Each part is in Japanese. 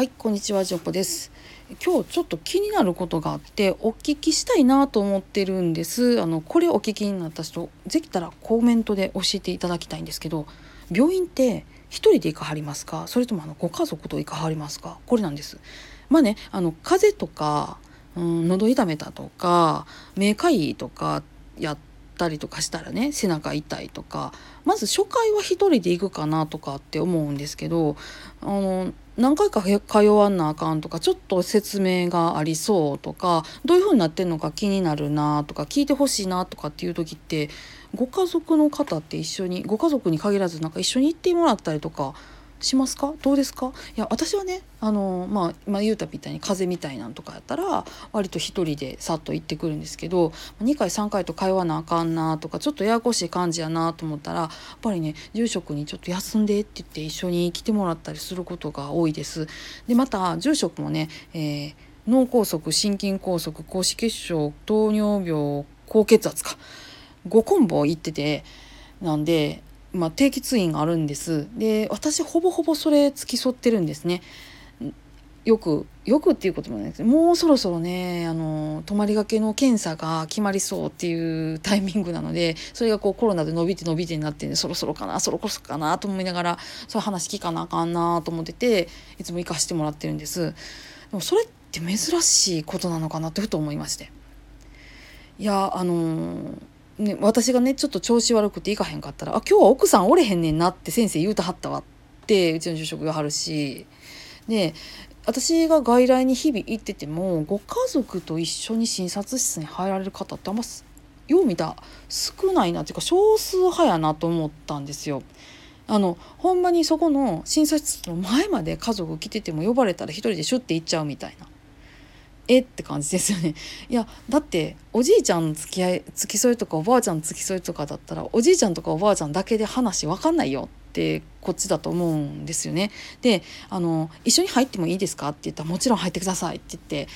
はいこんにちはジョコです。今日ちょっと気になることがあってお聞きしたいなと思ってるんです。あのこれお聞きになった人できたらコメントで教えていただきたいんですけど病院って一人で行かはりますか？それともあのご家族と行かはりますか？これなんです。まあねあの風邪とか、うん、喉痛めたとか目かいとかやったりとかしたらね背中痛いとかまず初回は一人で行くかなとかって思うんですけどあの何回か通わんなあかんとかちょっと説明がありそうとかどういう風になってんのか気になるなとか聞いてほしいなとかっていう時ってご家族の方って一緒にご家族に限らずなんか一緒に行ってもらったりとかしますか？どうですか？いや私はねあのまあ今言うたみたいに風邪みたいなんとかやったら割と一人でさっと行ってくるんですけど2回3回と通わなあかんなとかちょっとややこしい感じやなと思ったらやっぱりね住職にちょっと休んでって言って一緒に来てもらったりすることが多いです。でまた住職もね、えー、脳梗塞心筋梗塞高脂血症糖尿病高血圧か5コンボ行っててなんでまあ、定期通院があるんです。で私ほぼほぼそれ付き添ってるんですね。よくよくっていうこともないです。もうそろそろねあの泊まりがけの検査が決まりそうっていうタイミングなのでそれがこうコロナで伸びて伸びてになって、ね、そろそろかなそろそろかなと思いながらそういう話聞かなあかんなと思ってていつも行かしてもらってるんです。でもそれって珍しいことなのかなってふと思いまして。いやあのーね、私がねちょっと調子悪くて行かへんかったら「あ今日は奥さんおれへんねんな」って先生言うたはったわってうちの住職言わはるしで私が外来に日々行っててもご家族と一緒に診察室に入られる方ってあんまよう見た少ないなっていうか少数派やなと思ったんですよ。あのほんまにそこの診察室の前まで家族来てても呼ばれたら一人でシュッて行っちゃうみたいな。えって感じですよね。いやだっておじいちゃん付き合い付き添いとかおばあちゃん付き添いとかだったらおじいちゃんとかおばあちゃんだけで話分かんないよってこっちだと思うんですよね。であの「一緒に入ってもいいですか?」って言ったら「もちろん入ってください」って言って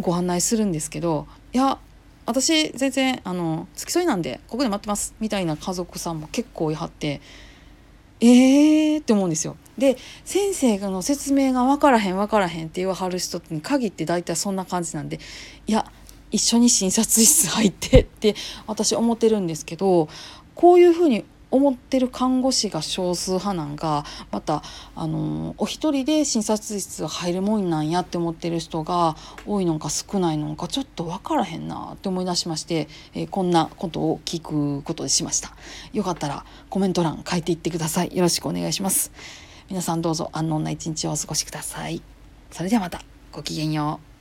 ご案内するんですけどいや私全然あの付き添いなんでここで待ってますみたいな家族さんも結構いはってえーって思うんですよ。で先生の説明が分からへん分からへんって言わはる人に限って大体そんな感じなんでいや一緒に診察室入ってって私思ってるんですけどこういうふうに思ってる看護師が少数派なんがまたあのお一人で診察室入るもんなんやって思ってる人が多いのか少ないのかちょっと分からへんなって思い出しまして、えー、こんなことを聞くことにしました。よかったらコメント欄書いていってください。よろしくお願いします。皆さんどうぞ安穏な一日をお過ごしください。それではまたごきげんよう。